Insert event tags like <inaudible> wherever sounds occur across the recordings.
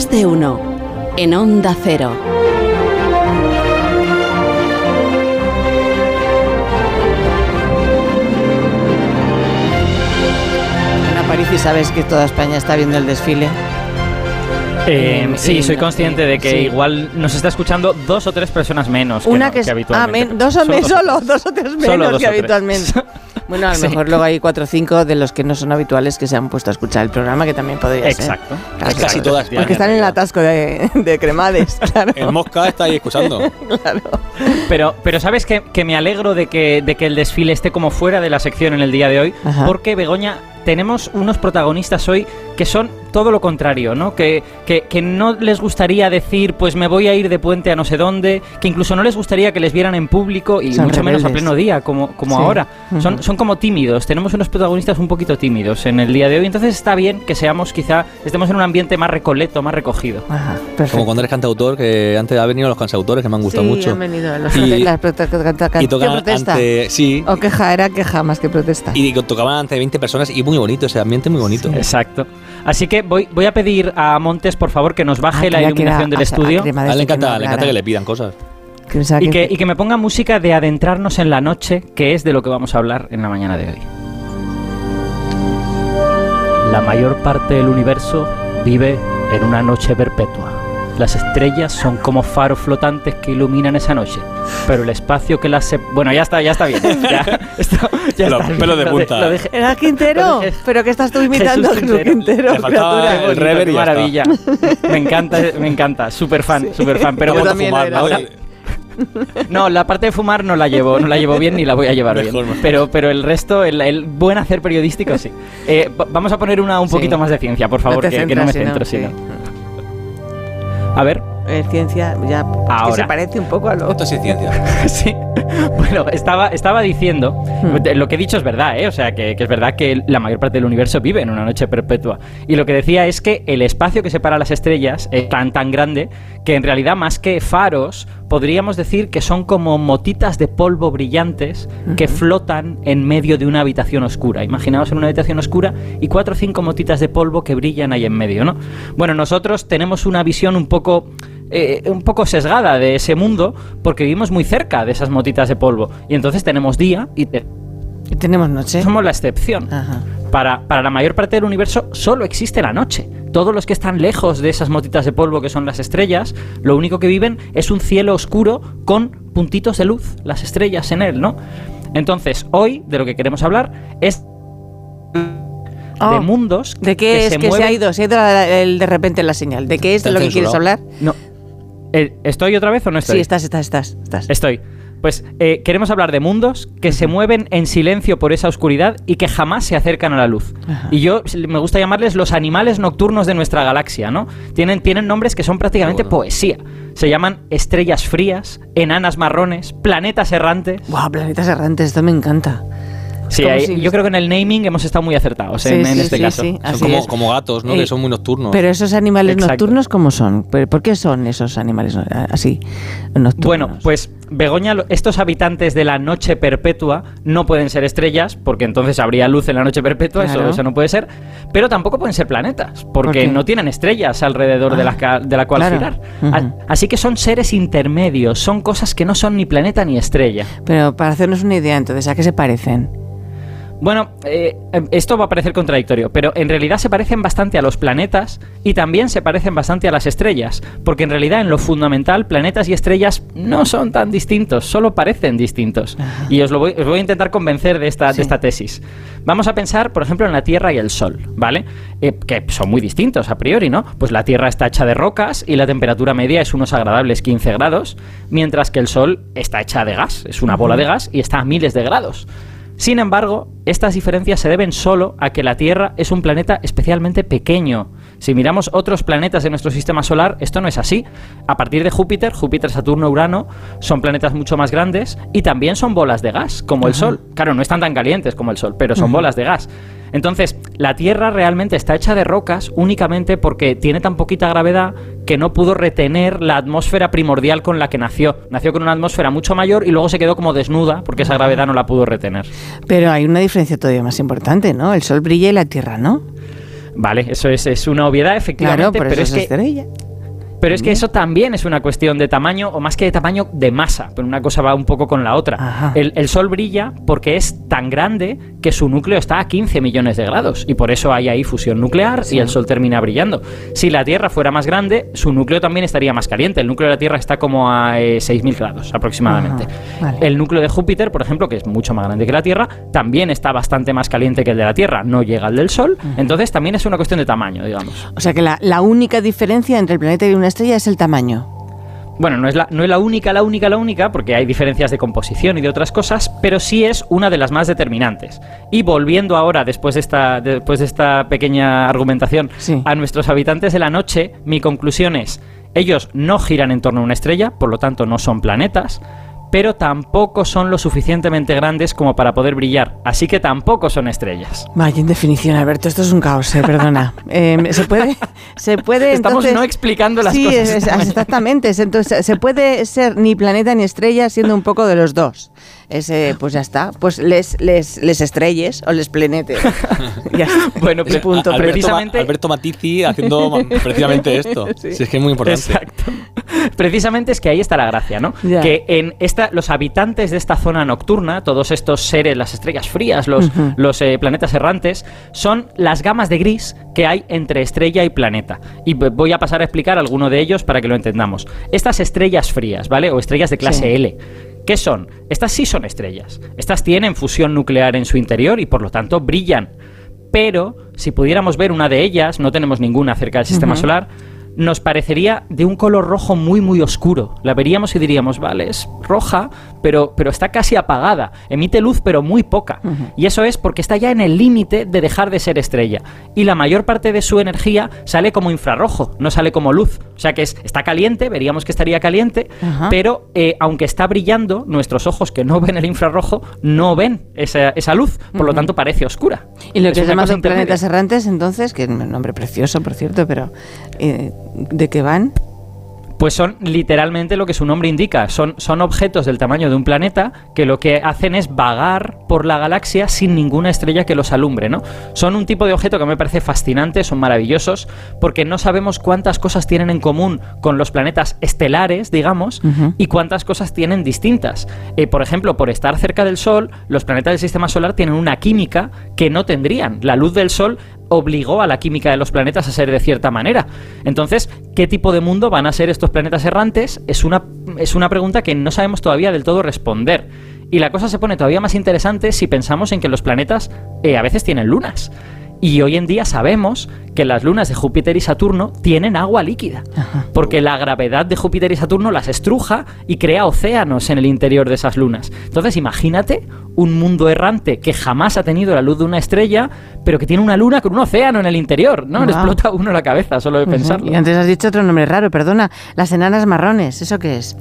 Más de uno. En Onda Cero. Ana París, ¿y sabes que toda España está viendo el desfile? Eh, sí, soy consciente de que sí. igual nos está escuchando dos o tres personas menos que, Una no- que es. que ah, habitualmente. men- dos o menos, solo, dos o tres menos que habitualmente. <laughs> Bueno, a lo <laughs> Sí. mejor luego hay cuatro o cinco de los que no son habituales que se han puesto a escuchar el programa, que también podría ser. Exacto. Claro, Casi todas. Porque están en el atasco de, de cremades, <laughs> claro. El Mosca está ahí escuchando. <laughs> claro. Pero, pero sabes que, que me alegro de que, de que el desfile esté como fuera de la sección en el día de hoy, Ajá. porque Begoña, tenemos unos protagonistas hoy que son todo lo contrario, ¿no? Que, que, que no les gustaría decir, pues me voy a ir de puente a no sé dónde, que incluso no les gustaría que les vieran en público y Son mucho menos a pleno día, como, como Sí. ahora. Son, son como tímidos, tenemos unos protagonistas un poquito tímidos en el día de hoy, entonces está bien que seamos quizá, estemos en un ambiente más recoleto, más recogido. Ajá, perfecto. Como cuando eres cantautor, que antes han venido los cantautores que me han gustado sí, mucho. han venido los Y- <laughs> las Y ¿qué tocaban protesta? ante. Sí. O queja, era queja más que protesta. Y tocaban ante 20 personas y muy bonito, ese ambiente muy bonito. Exacto. Así que voy, voy a pedir a Montes, por favor, que nos baje Ah, la que era iluminación del a- a estudio. A él le encanta, le encanta hablara. que le pidan cosas. Que Y que- que, y que me ponga música de adentrarnos en la noche, que es de lo que vamos a hablar en la mañana de hoy. La mayor parte del universo vive en una noche perpetua. Las estrellas son como faros flotantes que iluminan esa noche, pero el espacio que las... se- Bueno, ya está, ya está bien. Ya, esto- ya <laughs> Los está bien. pelos de Lo punta. lo dejé- ¿Era Quintero? Lo dejé- ¿Pero que estás tú imitando a Jesús Quintero. Quintero? Le faltaba criatura? el bonito, rever qué y ya está. maravilla. Me encanta, me encanta. Súper fan, súper fan. Pero Yo bueno, también fumar, era. ¿no? ahora- No, la parte de fumar no la llevo, no la llevo bien ni la voy a llevar Mejor, bien. Pero, pero el resto, el, el buen hacer periodístico, sí. Eh, va- vamos a poner una un Sí. poquito más de ciencia, por favor, que, que no me centro, si si no, no. A ver, Eh, ciencia, ya. Es que se parece un poco a lo. Esto sí es ciencia. <laughs> sí. Bueno, estaba, estaba diciendo, Hmm. lo que he dicho es verdad, ¿eh? O sea, que, que es verdad que la mayor parte del universo vive en una noche perpetua. Y lo que decía es que el espacio que separa las estrellas es tan, tan grande que en realidad más que faros, podríamos decir que son como motitas de polvo brillantes que flotan en medio de una habitación oscura. Imaginaos en una habitación oscura y cuatro o cinco motitas de polvo que brillan ahí en medio, ¿no? Bueno, nosotros tenemos una visión un poco eh, un poco sesgada de ese mundo porque vivimos muy cerca de esas motitas de polvo y entonces tenemos día y te- Y tenemos noche. somos la excepción. Ajá. Para, para la mayor parte del universo solo existe la noche. Todos los que están lejos de esas motitas de polvo que son las estrellas, lo único que viven es un cielo oscuro con puntitos de luz, las estrellas en él, ¿no? Entonces, hoy de lo que queremos hablar es Oh, de mundos ¿De qué es se que se ha ido? Se ha ido el de repente la señal. ¿De qué es de lo que quieres hablar? No. Eh, ¿Estoy otra vez o no estoy? Sí, estás, estás, estás. estás. Estoy. Pues eh, queremos hablar de mundos que se mueven en silencio por esa oscuridad y que jamás se acercan a la luz. Y yo me gusta llamarles los animales nocturnos de nuestra galaxia, ¿no? Tienen, tienen nombres que son prácticamente bueno. poesía. Se llaman estrellas frías, enanas marrones, planetas errantes. Guau, planetas errantes, esto me encanta. Sí, si- yo creo que en el naming hemos estado muy acertados Sí, en, en sí, este sí, caso. sí. Son como, es. como gatos, ¿no? Eh, que son muy nocturnos. Pero esos animales Exacto. nocturnos, ¿cómo son? ¿Pero ¿Por qué son esos animales no- así nocturnos? Bueno, pues Begoña, estos habitantes de la noche perpetua no pueden ser estrellas, porque entonces habría luz en la noche perpetua, eso, Claro. eso no puede ser, pero tampoco pueden ser planetas, ¿Por porque no tienen estrellas alrededor de, Ah, la, ca- de la cual claro. girar. Así que son seres intermedios, son cosas que no son ni planeta ni estrella. Pero para hacernos una idea, entonces, ¿a qué se parecen? Bueno, eh, eh, esto va a parecer contradictorio, pero en realidad se parecen bastante a los planetas y también se parecen bastante a las estrellas, porque en realidad en lo fundamental planetas y estrellas no son tan distintos, solo parecen distintos. Y os, lo voy, os voy a intentar convencer de esta, Sí. de esta tesis. Vamos a pensar, por ejemplo, en la Tierra y el Sol, ¿vale? Eh, que son muy distintos a priori, ¿no? Pues la Tierra está hecha de rocas y la temperatura media es unos agradables 15 grados, mientras que el Sol está hecha de gas, es una bola de gas y está a miles de grados. Sin embargo, estas diferencias se deben solo a que la Tierra es un planeta especialmente pequeño. Si miramos otros planetas de nuestro sistema solar, esto no es así. A partir de Júpiter, Júpiter, Saturno, Urano, son planetas mucho más grandes y también son bolas de gas, como el Sol. Claro, no están tan calientes como el Sol, pero son bolas de gas. Entonces, la Tierra realmente está hecha de rocas únicamente porque tiene tan poquita gravedad que no pudo retener la atmósfera primordial con la que nació. Nació con una atmósfera mucho mayor y luego se quedó como desnuda porque esa gravedad no la pudo retener. Pero hay una diferencia todavía más importante, ¿no? El sol brilla y la tierra, ¿no? Vale, eso es, es una obviedad, Claro, efectivamente, por pero es es que estrella. Pero es que eso también es una cuestión de tamaño, o más que de tamaño, de masa. Pero una cosa va un poco con la otra. El, el Sol brilla porque es tan grande que su núcleo está a 15 millones de grados. Y por eso hay ahí fusión nuclear y el Sol termina brillando. Si la Tierra fuera más grande, su núcleo también estaría más caliente. El núcleo de la Tierra está como a eh, 6.000 grados aproximadamente. Vale. El núcleo de Júpiter, por ejemplo, que es mucho más grande que la Tierra, también está bastante más caliente que el de la Tierra. No llega al del Sol. Entonces también es una cuestión de tamaño, digamos. O sea que la, la única diferencia entre el planeta y una estrella es el tamaño. Bueno, no es, la, no es la única, la única, la única, porque hay diferencias de composición y de otras cosas, pero sí es una de las más determinantes. Y volviendo ahora, después de esta, después de esta pequeña argumentación, Sí. a nuestros habitantes de la noche, mi conclusión es, ellos no giran en torno a una estrella, por lo tanto no son planetas, pero tampoco son lo suficientemente grandes como para poder brillar, así que tampoco son estrellas. Vaya, en definición, Alberto, esto es un caos, eh, perdona. <laughs> Eh, se puede, se puede. Estamos entonces- no explicando las sí, cosas. exactamente. es- Entonces, se puede ser ni planeta ni estrella siendo un poco de los dos. Ese, pues ya está. Pues les, les, les estrelles o les planetes. <laughs> ya está. Bueno, pero- punto. Alberto- precisamente- Alberto Matizzi haciendo <laughs> precisamente esto. Si es que es muy importante. Exacto. Precisamente es que ahí está la gracia, ¿no? Ya. Que en esta, los habitantes de esta zona nocturna, todos estos seres, las estrellas frías, los, los eh, planetas errantes, son las gamas de gris que hay entre estrella y planeta. Y voy a pasar a explicar alguno de ellos para que lo entendamos. Estas estrellas frías, ¿vale? O estrellas de clase Sí. L. ¿Qué son? Estas sí son estrellas. Estas tienen fusión nuclear en su interior y por lo tanto brillan. Pero si pudiéramos ver una de ellas, no tenemos ninguna cerca del sistema solar, nos parecería de un color rojo muy muy oscuro. La veríamos y diríamos, vale, es roja, pero, pero está casi apagada. Emite luz pero muy poca. Y eso es porque está ya en el límite de dejar de ser estrella. Y la mayor parte de su energía sale como infrarrojo, no sale como luz. O sea que es, está caliente, veríamos que estaría caliente, pero eh, aunque está brillando, nuestros ojos que no ven el infrarrojo no ven esa, esa luz. Por lo tanto parece oscura. Y lo Es que llamado intermedia. planetas errantes, entonces, que es un nombre precioso, por cierto, pero eh, ¿de qué van? Pues son literalmente lo que su nombre indica. Son, son objetos del tamaño de un planeta que lo que hacen es vagar por la galaxia sin ninguna estrella que los alumbre, ¿no? Son un tipo de objeto que me parece fascinante, son maravillosos, porque no sabemos cuántas cosas tienen en común con los planetas estelares, digamos, y cuántas cosas tienen distintas. Eh, por ejemplo, por estar cerca del Sol, los planetas del sistema solar tienen una química que no tendrían. La luz del Sol obligó a la química de los planetas a ser de cierta manera. Entonces, ¿qué tipo de mundo van a ser estos planetas errantes? Es una, es una pregunta que no sabemos todavía del todo responder. Y la cosa se pone todavía más interesante si pensamos en que los planetas eh, a veces tienen lunas. Y hoy en día sabemos que las lunas de Júpiter y Saturno tienen agua líquida. Ajá. Porque la gravedad de Júpiter y Saturno las estruja y crea océanos en el interior de esas lunas. Entonces imagínate un mundo errante que jamás ha tenido la luz de una estrella, pero que tiene una luna con un océano en el interior. ¿no? Le explota a uno la cabeza solo de pensarlo. Y antes has dicho otro nombre raro, perdona. Las enanas marrones, ¿eso qué es?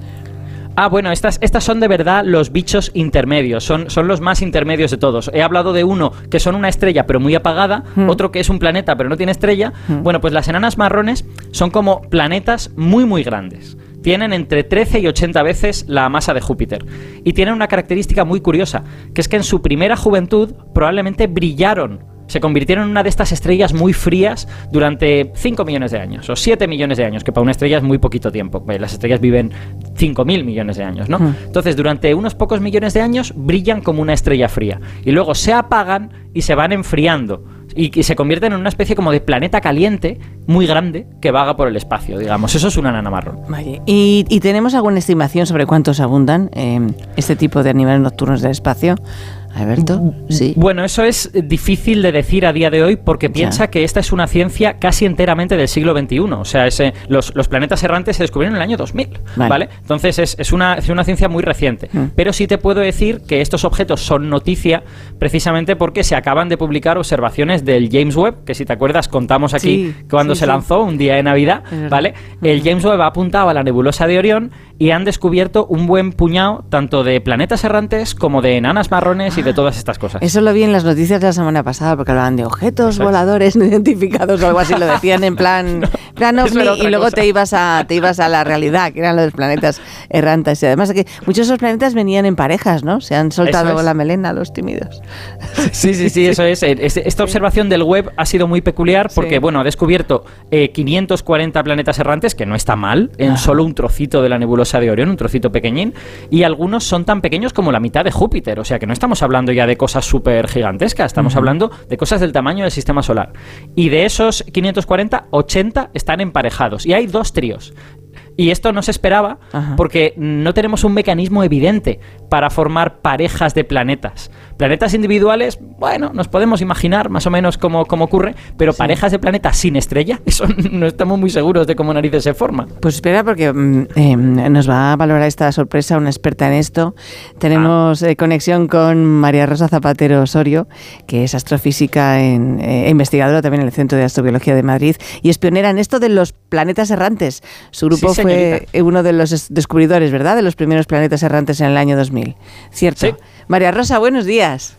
Ah, bueno, estas, estas son de verdad los bichos intermedios, son, son los más intermedios de todos. He hablado de uno que son una estrella pero muy apagada, Hmm. otro que es un planeta pero no tiene estrella. Hmm. Bueno, pues las enanas marrones son como planetas muy muy grandes. Tienen entre 13 y 80 veces la masa de Júpiter. Y tienen una característica muy curiosa, que es que en su primera juventud probablemente brillaron se convirtieron en una de estas estrellas muy frías durante 5 millones de años, o 7 millones de años, que para una estrella es muy poquito tiempo. Eh, Las estrellas viven 5.000 millones de años, ¿no? Hmm. Entonces, durante unos pocos millones de años brillan como una estrella fría. Y luego se apagan y se van enfriando. Y que se convierten en una especie como de planeta caliente muy grande que vaga por el espacio, digamos. Eso es una nana marrón. Vale. ¿Y, y tenemos alguna estimación sobre cuántos abundan eh, este tipo de animales nocturnos del espacio? Alberto, sí. Bueno, eso es difícil de decir a día de hoy porque Ya. piensa que esta es una ciencia casi enteramente del siglo XXI. O sea, ese- los, los planetas errantes se descubrieron en el año 2000, Vale. ¿vale? Entonces es, es una, es una ciencia muy reciente. Mm. Pero sí te puedo decir que estos objetos son noticia precisamente porque se acaban de publicar observaciones del James Webb, que si te acuerdas contamos aquí Sí, cuando sí, se lanzó un día de Navidad. ¿vale? El James Webb ha apuntado a la nebulosa de Orión y han descubierto un buen puñado tanto de planetas errantes como de enanas marrones y de todas estas cosas. Eso lo vi en las noticias de la semana pasada, porque hablaban de objetos voladores no identificados o algo así, lo <laughs> decían en plan, plan ovni, y luego te ibas, a, te ibas a la realidad, que eran los planetas errantes. Y además que muchos de esos planetas venían en parejas, ¿no? Se han soltado la melena los tímidos. Sí, sí, sí, eso es. <laughs> Esta observación del web ha sido muy peculiar porque, bueno, ha descubierto 540 eh, planetas errantes, que no está mal, en solo un trocito de la nebulosa de Orión, un trocito pequeñín, y algunos son tan pequeños como la mitad de Júpiter, o sea que no estamos hablando ya de cosas súper gigantescas, estamos hablando de cosas del tamaño del sistema solar. Y de esos 540, 80 están emparejados, y hay dos tríos. Y esto no se esperaba porque no tenemos un mecanismo evidente para formar parejas de planetas. Planetas individuales, bueno, nos podemos imaginar más o menos cómo, cómo ocurre, pero parejas de planetas sin estrella, <laughs> eso no estamos muy seguros de cómo narices se forma. Pues espera, porque mm, em, nos va a valorar esta sorpresa una experta en esto. Tenemos ah. eh, conexión con María Rosa Zapatero Osorio, que es astrofísica en, eh, investigadora también en el Centro de Astrobiología de Madrid y es pionera en esto de los planetas errantes. Su grupo fue uno de los descubridores, ¿verdad?, de los primeros planetas errantes en el año 2000. ¿Cierto? María Rosa, buenos días.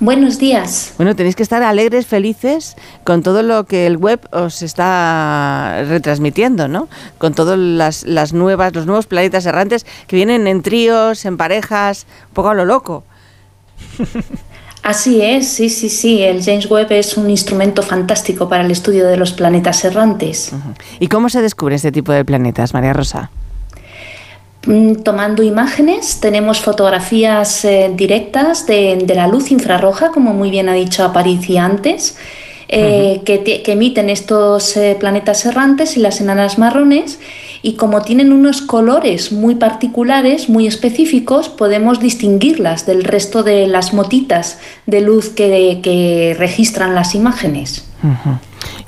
Buenos días. Bueno, tenéis que estar alegres, felices con todo lo que el web os está retransmitiendo, ¿no? Con todas las, las nuevas, los nuevos planetas errantes que vienen en tríos, en parejas, un poco a lo loco. <laughs> Así es, sí, sí, sí. El James Webb es un instrumento fantástico para el estudio de los planetas errantes. ¿Y cómo se descubre este tipo de planetas, María Rosa? Mm, tomando imágenes, tenemos fotografías eh, directas de, la luz infrarroja, como muy bien ha dicho Aparici antes, eh, que, emiten estos eh, planetas errantes y las enanas marrones. Y como tienen unos colores muy particulares, muy específicos, podemos distinguirlas del resto de las motitas de luz que, registran las imágenes.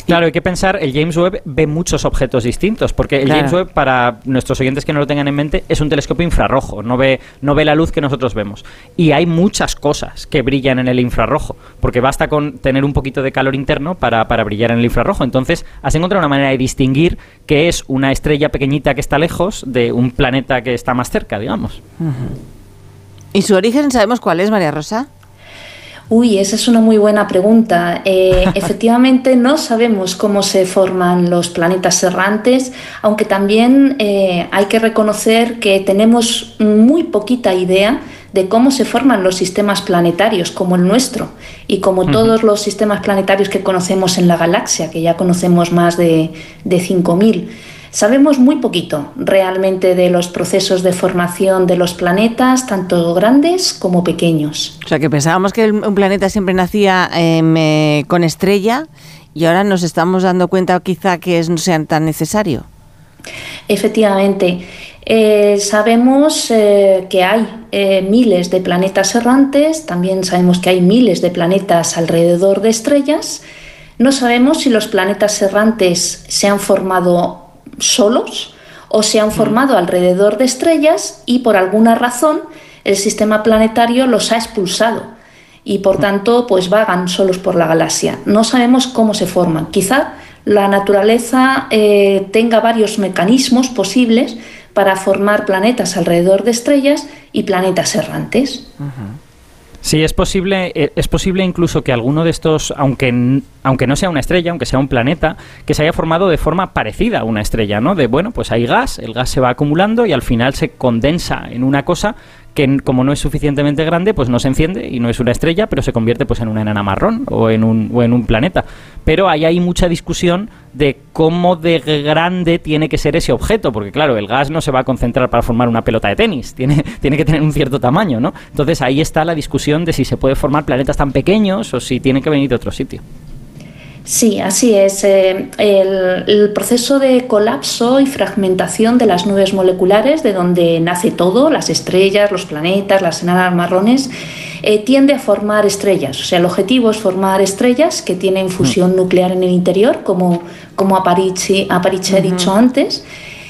Claro, hay que pensar, el James Webb ve muchos objetos distintos, porque el James Webb, para nuestros oyentes que no lo tengan en mente, es un telescopio infrarrojo, no ve, no ve la luz que nosotros vemos. Y hay muchas cosas que brillan en el infrarrojo, porque basta con tener un poquito de calor interno para, brillar en el infrarrojo. Entonces, has encontrado una manera de distinguir qué es una estrella pequeñita que está lejos de un planeta que está más cerca, digamos. ¿Y su origen sabemos cuál es, María Rosa? Uy, esa es una muy buena pregunta. Eh, <laughs> efectivamente, no sabemos cómo se forman los planetas errantes, aunque también eh, hay que reconocer que tenemos muy poquita idea de cómo se forman los sistemas planetarios como el nuestro y como todos los sistemas planetarios que conocemos en la galaxia, que ya conocemos más de, de 5.000. Sabemos muy poquito realmente de los procesos de formación de los planetas, tanto grandes como pequeños. O sea, que pensábamos que un planeta siempre nacía em, eh, con estrella y ahora nos estamos dando cuenta quizá que no sea tan necesario. Efectivamente. Eh, sabemos eh, que hay miles de planetas errantes, también sabemos que hay miles de planetas alrededor de estrellas. No sabemos si los planetas errantes se han formado solos o se han formado alrededor de estrellas y por alguna razón el sistema planetario los ha expulsado y por tanto pues vagan solos por la galaxia. No sabemos cómo se forman. Quizá la naturaleza eh, tenga varios mecanismos posibles para formar planetas alrededor de estrellas y planetas errantes. Sí, es posible, eh, es posible incluso que alguno de estos, aunque, aunque no sea una estrella, aunque sea un planeta, que se haya formado de forma parecida a una estrella, ¿no? De, bueno, pues hay gas, el gas se va acumulando y al final se condensa en una cosa que como no es suficientemente grande, pues no se enciende y no es una estrella, pero se convierte pues en una enana marrón o en un, o en un planeta. Pero ahí hay mucha discusión de cómo de grande tiene que ser ese objeto, porque claro, el gas no se va a concentrar para formar una pelota de tenis, <laughs> tiene, tiene que tener un cierto tamaño, ¿no? Entonces ahí está la discusión de si se puede formar planetas tan pequeños o si tiene que venir de otro sitio. Sí, así es. Eh, el, proceso de colapso y fragmentación de las nubes moleculares, de donde nace todo, las estrellas, los planetas, las enanas marrones, eh, tiende a formar estrellas. O sea, el objetivo es formar estrellas que tienen fusión mm. nuclear en el interior, como, como Aparici, ha dicho antes.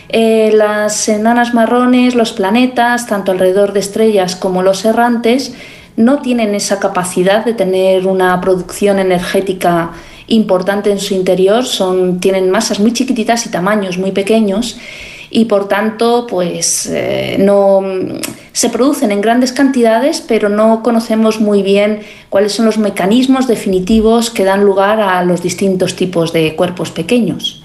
Eh, las enanas marrones, los planetas, tanto alrededor de estrellas como los errantes, no tienen esa capacidad de tener una producción energética importante en su interior, son, tienen masas muy chiquititas y tamaños muy pequeños y por tanto pues eh, no, se producen en grandes cantidades, pero no conocemos muy bien cuáles son los mecanismos definitivos que dan lugar a los distintos tipos de cuerpos pequeños.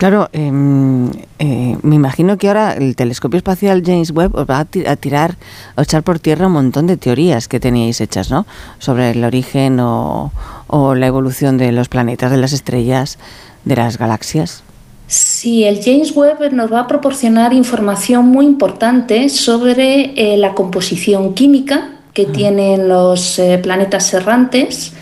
Claro, em, eh, me imagino que ahora el telescopio espacial James Webb os va a, tirar, a echar por tierra un montón de teorías que teníais hechas, ¿no? Sobre el origen o, o la evolución de los planetas, de las estrellas, de las galaxias. Sí, el James Webb nos va a proporcionar información muy importante sobre eh, la composición química que tienen los eh, planetas errantes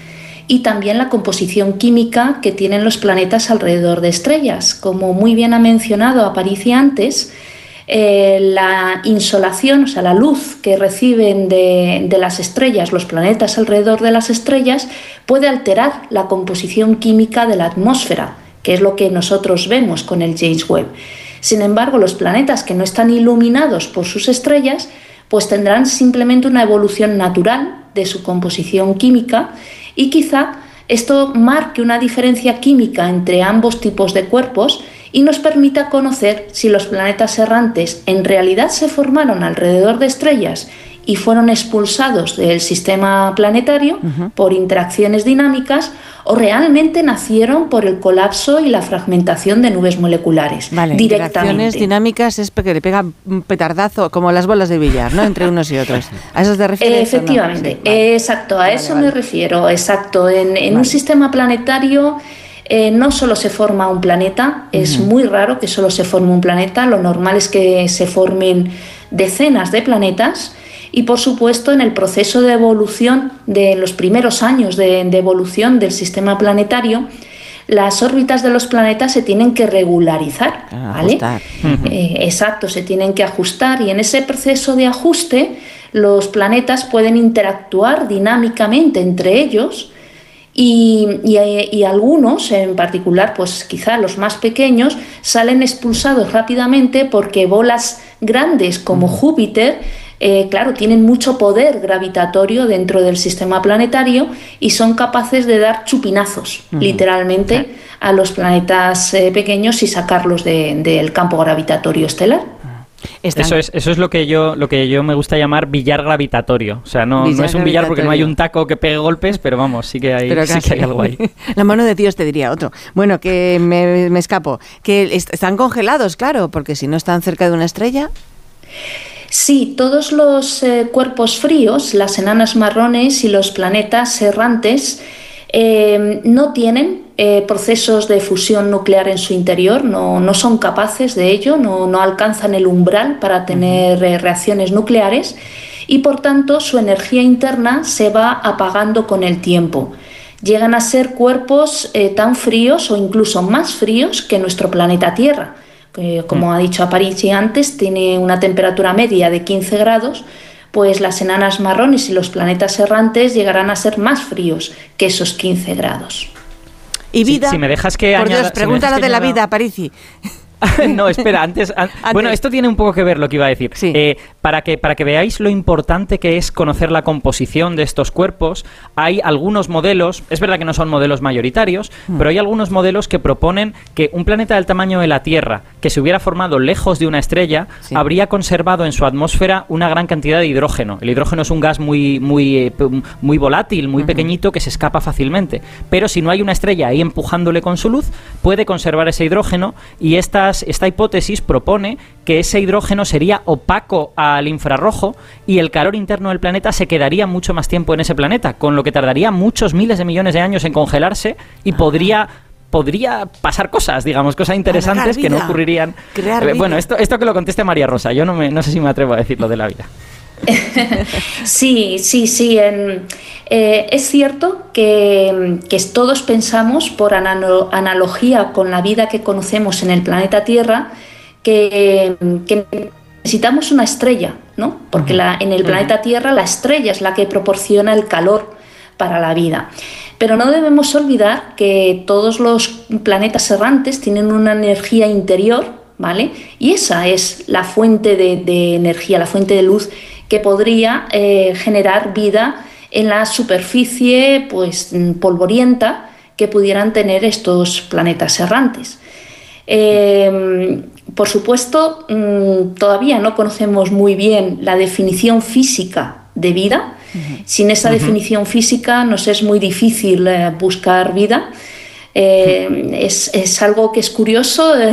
y también la composición química que tienen los planetas alrededor de estrellas. Como muy bien ha mencionado Aparici antes, eh, la insolación, o sea, la luz que reciben de, de, las estrellas, los planetas alrededor de las estrellas, puede alterar la composición química de la atmósfera que es lo que nosotros vemos con el James Webb. Sin embargo, los planetas que no están iluminados por sus estrellas, pues tendrán simplemente una evolución natural de su composición química y quizá esto marque una diferencia química entre ambos tipos de cuerpos y nos permita conocer si los planetas errantes en realidad se formaron alrededor de estrellas y fueron expulsados del sistema planetario por interacciones dinámicas o realmente nacieron por el colapso y la fragmentación de nubes moleculares. Vale, interacciones dinámicas es porque le pega un petardazo como las bolas de billar, ¿no? Entre unos y otros. <laughs> ¿A eso te refieres? Efectivamente, exacto, a eso me refiero, exacto. En, un sistema planetario... Eh, no solo se forma un planeta, es muy raro que solo se forme un planeta, lo normal es que se formen decenas de planetas y por supuesto en el proceso de evolución de los primeros años de, evolución del sistema planetario, las órbitas de los planetas se tienen que regularizar, ah, ¿vale? Eh, exacto, se tienen que ajustar y en ese proceso de ajuste los planetas pueden interactuar dinámicamente entre ellos y, y, algunos, en particular, pues quizá los más pequeños, salen expulsados rápidamente porque bolas grandes como Júpiter eh, claro, tienen mucho poder gravitatorio dentro del sistema planetario y son capaces de dar chupinazos, literalmente, a los planetas eh, pequeños y sacarlos del campo gravitatorio estelar. Eso es, eso es lo que yo lo que yo me gusta llamar billar gravitatorio. O sea, no, no es un billar porque no hay un taco que pegue golpes, pero vamos, sí que hay, sí que hay algo ahí. <laughs> La mano de Dios te diría otro. Bueno, que me, me escapo. Que están congelados, claro, porque si no están cerca de una estrella. Sí, todos los eh, cuerpos fríos, las enanas marrones y los planetas errantes, eh, no tienen eh, procesos de fusión nuclear en su interior, no, son capaces de ello, no, alcanzan el umbral para tener reacciones nucleares y por tanto su energía interna se va apagando con el tiempo. Llegan a ser cuerpos tan fríos o incluso más fríos que nuestro planeta Tierra como mm. ha dicho Aparici antes, tiene una temperatura media de 15 grados, pues las enanas marrones y los planetas errantes llegarán a ser más fríos que esos 15 grados. ¿Y vida? Si, me dejas que Por Dios, pregúntalo de la vida, Aparici. <laughs> no, espera, antes, Bueno, esto tiene un poco que ver lo que iba a decir. Eh, para, que, para que veáis lo importante que es conocer la composición de estos cuerpos, hay algunos modelos, es verdad que no son modelos mayoritarios, hmm. pero hay algunos modelos que proponen que un planeta del tamaño de la Tierra, que se hubiera formado lejos de una estrella, habría conservado en su atmósfera una gran cantidad de hidrógeno. El hidrógeno es un gas muy, muy, eh, muy volátil, muy pequeñito, que se escapa fácilmente. Pero si no hay una estrella ahí empujándole con su luz, puede conservar ese hidrógeno y esta esta hipótesis propone que ese hidrógeno sería opaco al infrarrojo y el calor interno del planeta se quedaría mucho más tiempo en ese planeta, con lo que tardaría muchos miles de millones de años en congelarse y podría podría pasar cosas, digamos, cosas interesantes que no ocurrirían. Eh, bueno, esto, esto que lo conteste María Rosa, yo no, me, no sé si me atrevo a decir lo de la vida. <laughs> sí, sí, sí. En, eh, es cierto que, todos pensamos, por analogía con la vida que conocemos en el planeta Tierra, que, necesitamos una estrella, ¿no? Porque la, en el planeta Tierra la estrella es la que proporciona el calor para la vida. Pero no debemos olvidar que todos los planetas errantes tienen una energía interior, ¿vale? Y esa es la fuente de energía, la fuente de luz que podría eh, generar vida en la superficie pues, polvorienta que pudieran tener estos planetas errantes. Em, por supuesto, mm, todavía no conocemos muy bien la definición física de vida. Sin esa definición física nos es muy difícil eh, buscar vida. Eh, es, algo que es curioso. <laughs>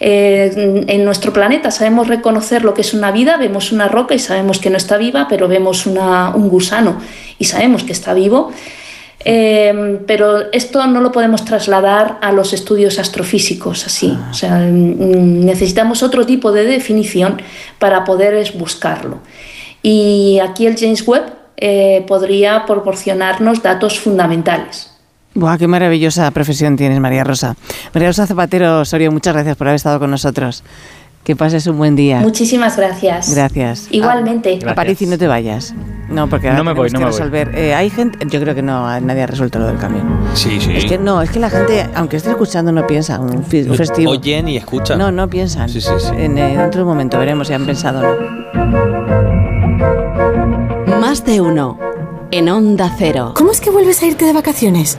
Eh, en nuestro planeta sabemos reconocer lo que es una vida, vemos una roca y sabemos que no está viva, pero vemos un gusano y sabemos que está vivo. Eh, pero esto no lo podemos trasladar a los estudios astrofísicos así. O sea, mm, necesitamos otro tipo de definición para poder buscarlo. Y aquí el James Webb podría proporcionarnos datos fundamentales. Buah, qué maravillosa profesión tienes, María Rosa. María Rosa Zapatero Osorio, muchas gracias por haber estado con nosotros. Que pases un buen día. Muchísimas gracias. Gracias. Igualmente. A, París y no te vayas. No, porque no me voy, no que me resolver. Eh, hay gente, yo creo que no, nadie ha resuelto lo del camión. Sí, sí. Es que no, es que la gente, aunque esté escuchando, no piensa. Un, festivo. Oyen y escuchan. No, no piensan. Sí, sí, sí. En, en otro momento veremos si han pensado o no. Más de uno. En Onda Cero. ¿Cómo es que vuelves a irte de vacaciones?